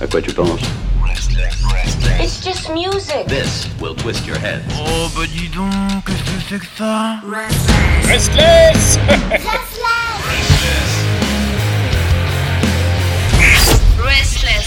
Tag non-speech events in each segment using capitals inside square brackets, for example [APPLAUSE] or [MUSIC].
À quoi tu penses It's just music. This will twist your head. Oh bah dis donc, qu'est-ce que c'est que ça Restless Restless.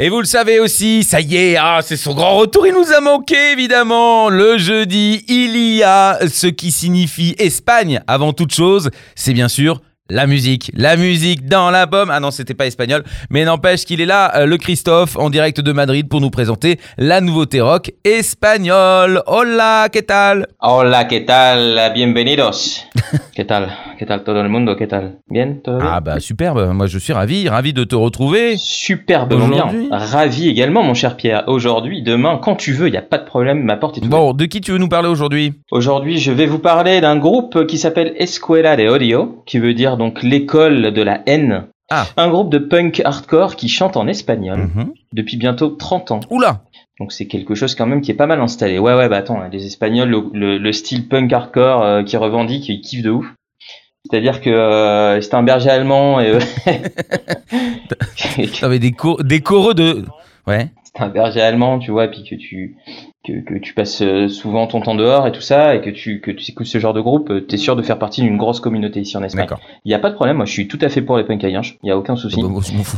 Et vous le savez aussi, ça y est, ah, c'est son grand retour, il nous a manqué évidemment. Le jeudi, il y a ce qui signifie Espagne avant toute chose, c'est bien sûr la musique. La musique dans la pomme. Ah non, c'était pas espagnol, mais n'empêche qu'il est là, euh, le Christophe, en direct de Madrid pour nous présenter la nouveauté rock espagnole. Hola, ¿qué tal? Hola, ¿qué tal? Bienvenidos. [LAUGHS] ¿Qué tal? ¿Qué tal todo el mundo? ¿Qué tal? Bien? Todo bien? Ah bah superbe, moi je suis ravi, ravi de te retrouver. Superbement bien. Ravi également, mon cher Pierre. Aujourd'hui, demain, quand tu veux, il n'y a pas de problème, ma porte est ouverte. Bon, de qui tu veux nous parler aujourd'hui? Aujourd'hui, je vais vous parler d'un groupe qui s'appelle Escuela de Odio, qui veut dire donc l'école de la haine. Ah. Un groupe de punk hardcore qui chante en espagnol Mhm. depuis bientôt 30 ans. Oula Donc c'est quelque chose quand même qui est pas mal installé. Ouais ouais bah attends, hein, les Espagnols, le, le- le style punk hardcore euh, qui revendiquent, ils kiffent de ouf. C'est-à-dire que euh, c'était un berger allemand et euh, [LAUGHS] T'avais des, co- des choreux de... Ouais. c'est un berger allemand, tu vois, puis que tu que, que tu passes euh, souvent ton temps dehors et tout ça, et que tu que tu écoutes ce genre de groupe, euh, t'es sûr de faire partie d'une grosse communauté ici en Espagne. Il y a pas de problème, moi je suis tout à fait pour les punk il y a aucun souci. Bah,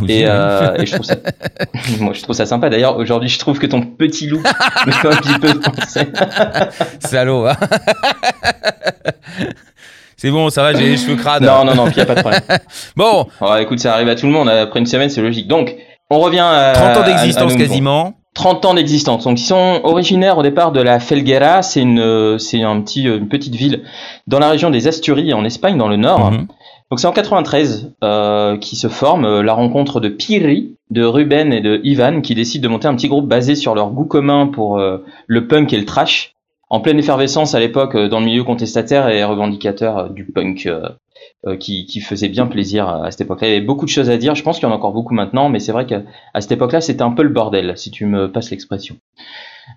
Et, hein. euh, [LAUGHS] et je trouve ça, [LAUGHS] moi je trouve ça sympa. D'ailleurs aujourd'hui je trouve que ton petit loup [LAUGHS] me fait un petit peu penser. Salaud, hein. C'est bon, ça va, j'ai les cheveux crades. Non non non, puis y a pas de problème. Bon, Oh, écoute, ça arrive à tout le monde. Après une semaine, c'est logique. Donc, on revient à 30 ans d'existence quasiment. 30 ans d'existence. Donc, ils sont originaires au départ de la Felguera. C'est une, euh, c'est un petit, euh, une petite ville dans la région des Asturies, en Espagne, dans le nord. Mhm. Donc, c'est en 93 euh, qui se forme euh, la rencontre de Piri, de Ruben et de Ivan, qui décident de monter un petit groupe basé sur leur goût commun pour euh, le punk et le trash. En pleine effervescence à l'époque dans le milieu contestataire et revendicateur du punk euh, qui, qui faisait bien plaisir à, à cette époque-là. Il y avait beaucoup de choses à dire, je pense qu'il y en a encore beaucoup maintenant, mais c'est vrai qu'à cette époque-là, c'était un peu le bordel, si tu me passes l'expression.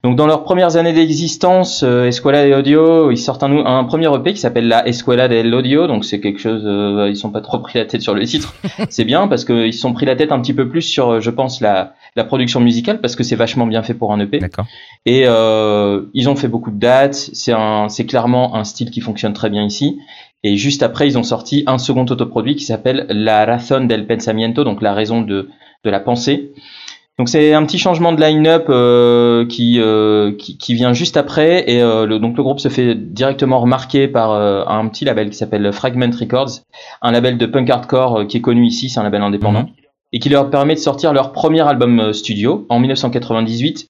Donc dans leurs premières années d'existence, euh, Escuela de Audio, ils sortent un, un premier EP qui s'appelle la Escuela del Audio, donc c'est quelque chose, euh, ils sont pas trop pris la tête sur le titre, [LAUGHS] c'est bien parce qu'ils se sont pris la tête un petit peu plus sur, euh, je pense, la, la production musicale, parce que c'est vachement bien fait pour un EP. D'accord. Et euh, ils ont fait beaucoup de dates. C'est clairement un style qui fonctionne très bien ici. Et juste après, ils ont sorti un second autoproduit qui s'appelle La Razón del Pensamiento, donc la raison de, de la pensée. Donc c'est un petit changement de line-up euh, qui, euh, qui qui vient juste après et euh, le, donc le groupe se fait directement remarquer par un petit label qui s'appelle Fragment Records, un label de punk hardcore qui est connu ici, c'est un label indépendant Mhm. et qui leur permet de sortir leur premier album studio en 1998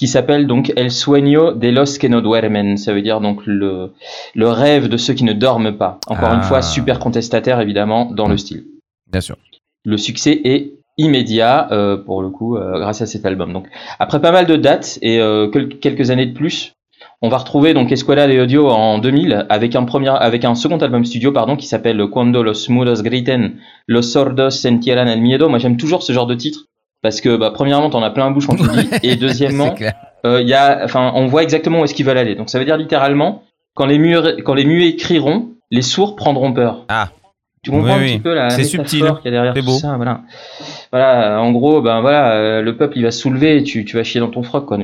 qui s'appelle donc El Sueño de los que no duermen. Ça veut dire donc le, le rêve de ceux qui ne dorment pas. Encore Ah. une fois, super contestataire évidemment dans le style. Bien sûr. Le succès est immédiat euh, pour le coup euh, grâce à cet album. Donc après pas mal de dates et euh, quel- quelques années de plus, on va retrouver donc Escuela de Audio en 2000 avec un premier avec un second album studio pardon qui s'appelle Cuando los muros griten, los sordos sentieran el miedo. Moi j'aime toujours ce genre de titre parce que bah, premièrement t'en as plein la bouche quand tu dis et [LAUGHS] deuxièmement euh, y a, enfin, on voit exactement où est-ce qu'ils veulent aller. Donc ça veut dire littéralement, quand les muets, quand les muets crieront, les sourds prendront peur. Ah. Tu comprends Oui, un oui. petit peu la C'est subtil. qu'il y a derrière tout beau. ça, voilà. Voilà, en gros, ben voilà, euh, le peuple il va se soulever, et tu, tu vas chier dans ton froc, quoi.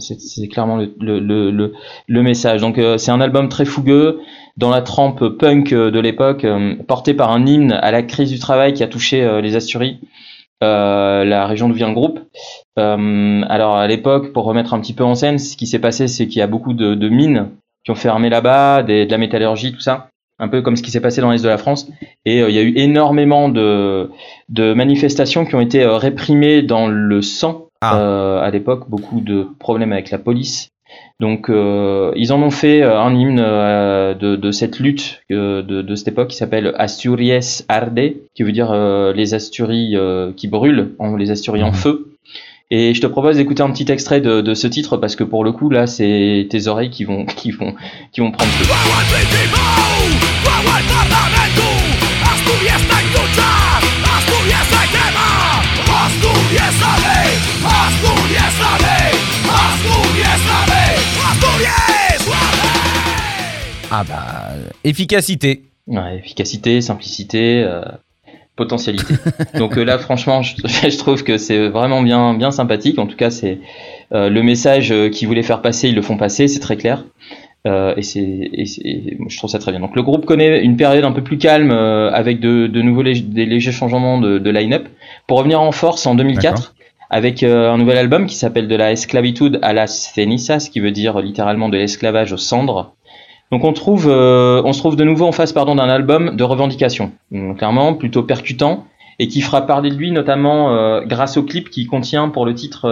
C'est, c'est clairement le, le, le, le, message. Donc euh, c'est un album très fougueux, dans la trempe punk euh, de l'époque, euh, porté par un hymne à la crise du travail qui a touché euh, les Asturies, euh, la région d'où vient le groupe. Euh, alors à l'époque, pour remettre un petit peu en scène, ce qui s'est passé, c'est qu'il y a beaucoup de, de mines qui ont fermé là-bas, de la métallurgie, tout ça, un peu comme ce qui s'est passé dans l'est de la France. Et euh, il y a eu énormément de, de manifestations qui ont été euh, réprimées dans le sang Ah. euh, à l'époque, beaucoup de problèmes avec la police. Donc euh, ils en ont fait euh, un hymne euh, de, de cette lutte euh, de, de cette époque qui s'appelle Asturias Arde, qui veut dire euh, les Asturies euh, qui brûlent, en- les Asturies en Mhm. feu. Et je te propose d'écouter un petit extrait de, de ce titre parce que pour le coup là c'est tes oreilles qui vont [LAUGHS] qui vont qui vont prendre feu. Ah bah, efficacité. Ouais, efficacité, simplicité, euh, potentialité. [LAUGHS] Donc euh, là, franchement, je, [LAUGHS] je trouve que c'est vraiment bien, bien sympathique. En tout cas, c'est euh, le message qu'ils voulaient faire passer, ils le font passer, c'est très clair. Et c'est, je trouve ça très bien. Donc le groupe connaît une période un peu plus calme avec de, de nouveaux lég- des légers changements de, de line-up pour revenir en force en 2004 avec un nouvel album qui s'appelle De la esclavitude a las cenizas, qui veut dire littéralement de l'esclavage aux cendres. Donc on trouve, euh, on se trouve de nouveau en face pardon d'un album de revendication, clairement plutôt percutant et qui fera parler de lui notamment euh, grâce au clip qui contient pour le titre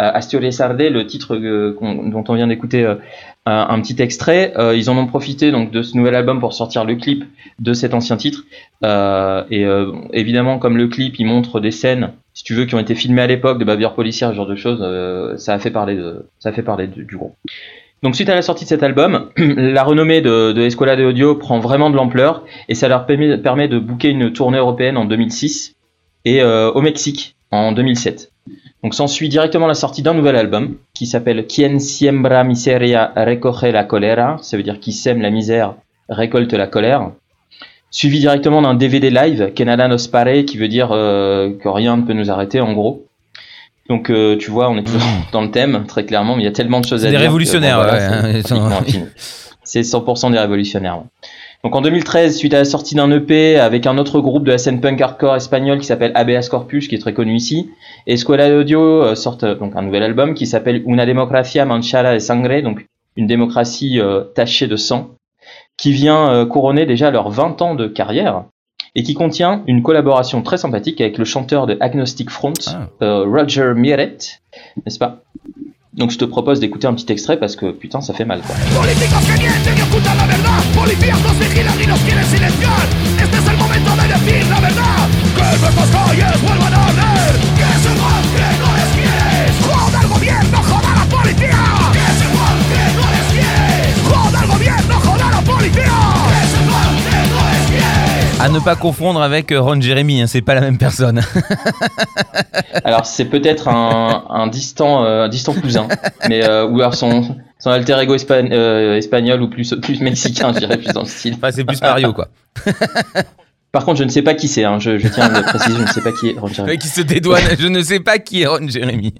euh, Sarde, le titre dont on vient d'écouter euh, un, petit extrait. Ils en ont profité donc de ce nouvel album pour sortir le clip de cet ancien titre. Et évidemment, comme le clip, il montre des scènes, si tu veux, qui ont été filmées à l'époque de bavures policières, ce genre de choses, ça a fait parler ça a fait parler du groupe. Donc suite à la sortie de cet album, [CLEARS THROAT] la renommée de, de Escola de Audio prend vraiment de l'ampleur et ça leur permet, de booker une tournée européenne en 2006 et euh, au Mexique en 2007. Donc s'ensuit directement la sortie d'un nouvel album qui s'appelle Quien siembra miseria recoge la colera, ça veut dire qui sème la misère récolte la colère. Suivi directement d'un DVD live, Canada Nos Pare, qui veut dire euh, que rien ne peut nous arrêter en gros. Donc euh, tu vois, on est toujours [LAUGHS] dans le thème très clairement, mais il y a tellement de choses à des dire. que, révolutionnaires, voilà, ouais, c'est hein, ils sont- [LAUGHS] pratiquement infini. C'est 100% des révolutionnaires. ouais. Donc en 2013, suite à la sortie d'un EP avec un autre groupe de la scène punk hardcore espagnol qui s'appelle Habeas Corpus, qui est très connu ici, Escuela de Audio euh, sortent euh, donc un nouvel album qui s'appelle Una democracia manchada de sangre, donc une démocratie euh, tachée de sang, qui vient euh, couronner déjà leurs 20 ans de carrière et qui contient une collaboration très sympathique avec le chanteur de Agnostic Front, Ah. euh, Roger Miret, n'est-ce pas? Donc je te propose d'écouter un petit extrait parce que putain ça fait mal quoi. Políticos que mienten y ocultan la verdad Policías nos vigilan y nos quieren silenciar Este es el momento de decir la verdad Que nuestras calles vuelvan a arder Que se À ne pas confondre avec euh, Ron Jeremy, hein, c'est pas la même personne. [LAUGHS] Alors c'est peut-être un, un distant euh, un distant cousin, mais euh, ou alors son son alter ego euh, espagnol ou plus plus mexicain, je dirais plus dans le style. Enfin, c'est plus Mario, quoi. [LAUGHS] Par contre, je ne sais pas qui c'est. Hein, je, je tiens à le préciser, je ne sais pas qui est Ron Jeremy. [LAUGHS] qui se dédouane, je ne sais pas qui est Ron Jeremy.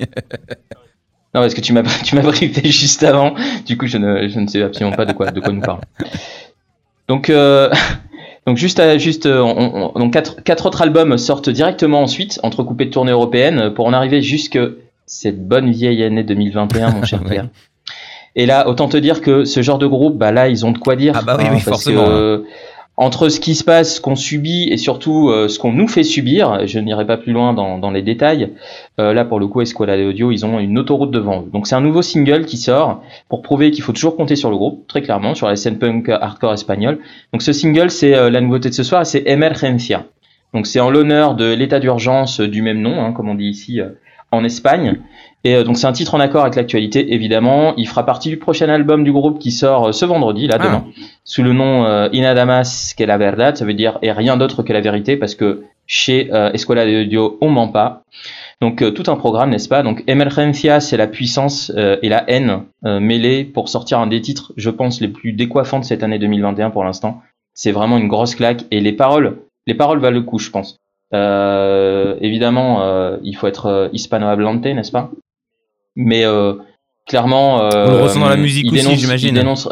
Non, parce que tu m'as tu m'as briefé juste avant. Du coup, je ne je ne sais absolument pas de quoi de quoi nous parle. Donc euh, donc juste à, juste euh, on- on- donc quatre quatre autres albums sortent directement ensuite entrecoupés de tournées européennes pour en arriver jusque cette bonne vieille année 2021, mon [LAUGHS] cher. Pierre. Et là, autant te dire que ce genre de groupe, bah là, ils ont de quoi dire. Ah bah oui, oui, parce forcément, que, euh, entre ce qui se passe, ce qu'on subit et surtout euh, ce qu'on nous fait subir, je n'irai pas plus loin dans, les détails. euh, là, pour le coup, Escuela de Audio, ils ont une autoroute devant eux. Donc c'est un nouveau single qui sort pour prouver qu'il faut toujours compter sur le groupe, très clairement, sur la scène punk hardcore espagnole. Donc ce single, c'est euh, la nouveauté de ce soir, c'est Emergencia. Donc c'est en l'honneur de l'état d'urgence du même nom, hein, comme on dit ici en Espagne. Et euh, donc c'est un titre en accord avec l'actualité, évidemment. Il fera partie du prochain album du groupe qui sort euh, ce vendredi, là, Ah. demain, sous le nom euh, Inadamas que la verdad. Ça veut dire et rien d'autre que la vérité, parce que chez euh, Escuela de Audio, on ment pas. Donc euh, tout un programme, n'est-ce pas? Donc Emergencia, c'est la puissance euh, et la haine euh, mêlées pour sortir un des titres, je pense, les plus décoiffants de cette année 2021 pour l'instant. C'est vraiment une grosse claque et les paroles, les paroles valent le coup, je pense. Euh, évidemment, euh, il faut être euh, hispano-hablante, n'est-ce pas? Mais clairement, On le ressent dans la musique aussi, dénonce- j'imagine. dénonce-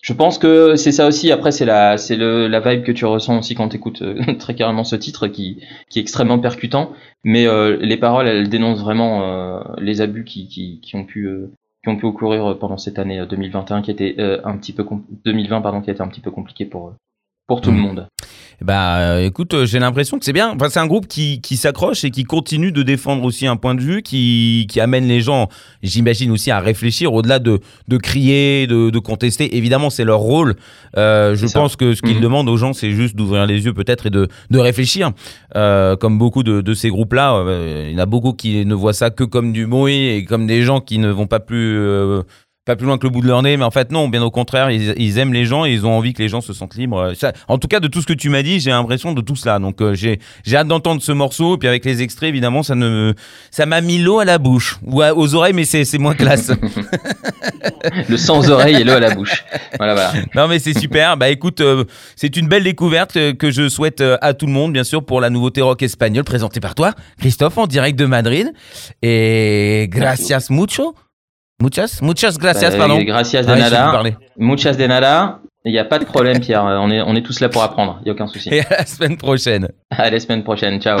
Je pense que c'est ça aussi. Après, c'est la, c'est le, la vibe que tu ressens aussi quand tu écoutes [LAUGHS] très carrément ce titre qui, qui est extrêmement percutant. Mais les paroles, elles dénoncent vraiment les abus qui, qui, qui ont pu qui ont pu pendant cette année euh, 2021 qui était euh, un petit peu com- 2020 pardon qui a été un petit peu compliqué pour pour tout le Mhm. monde. Bah euh, écoute, euh, j'ai l'impression que c'est bien. Enfin, c'est un groupe qui, qui s'accroche et qui continue de défendre aussi un point de vue, qui, qui amène les gens, j'imagine aussi, à réfléchir au-delà de, de crier, de, de contester. Évidemment, c'est leur rôle. Euh, je pense que ce qu'ils Mhm. demandent aux gens, c'est juste d'ouvrir les yeux peut-être et de, de réfléchir. Euh, comme beaucoup de, de ces groupes-là, euh, il y en a beaucoup qui ne voient ça que comme du bruit et comme des gens qui ne vont pas plus... euh, pas plus loin que le bout de leur nez, mais en fait non, bien au contraire, ils, ils aiment les gens et ils ont envie que les gens se sentent libres. Ça- en tout cas, de tout ce que tu m'as dit, j'ai l'impression de tout cela. Donc euh, j'ai j'ai hâte d'entendre ce morceau. Et puis avec les extraits, évidemment, ça ne ça m'a mis l'eau à la bouche ou à- aux oreilles, mais c'est moins classe. [LAUGHS] Le sang aux oreilles et l'eau à la bouche. Voilà, voilà. non mais c'est super. Bah écoute, euh, c'est une belle découverte euh, que je souhaite euh, à tout le monde, bien sûr, pour la nouveauté rock espagnole présentée par toi, Christophe, en direct de Madrid. Et gracias mucho. Muchas, muchas gracias, Bah, pardon. Gracias de Ah, nada. Muchas de nada. Il n'y a pas de problème, Pierre. On est, on est tous là pour apprendre. Il n'y a aucun souci. Et à la semaine prochaine. À la semaine prochaine. Ciao.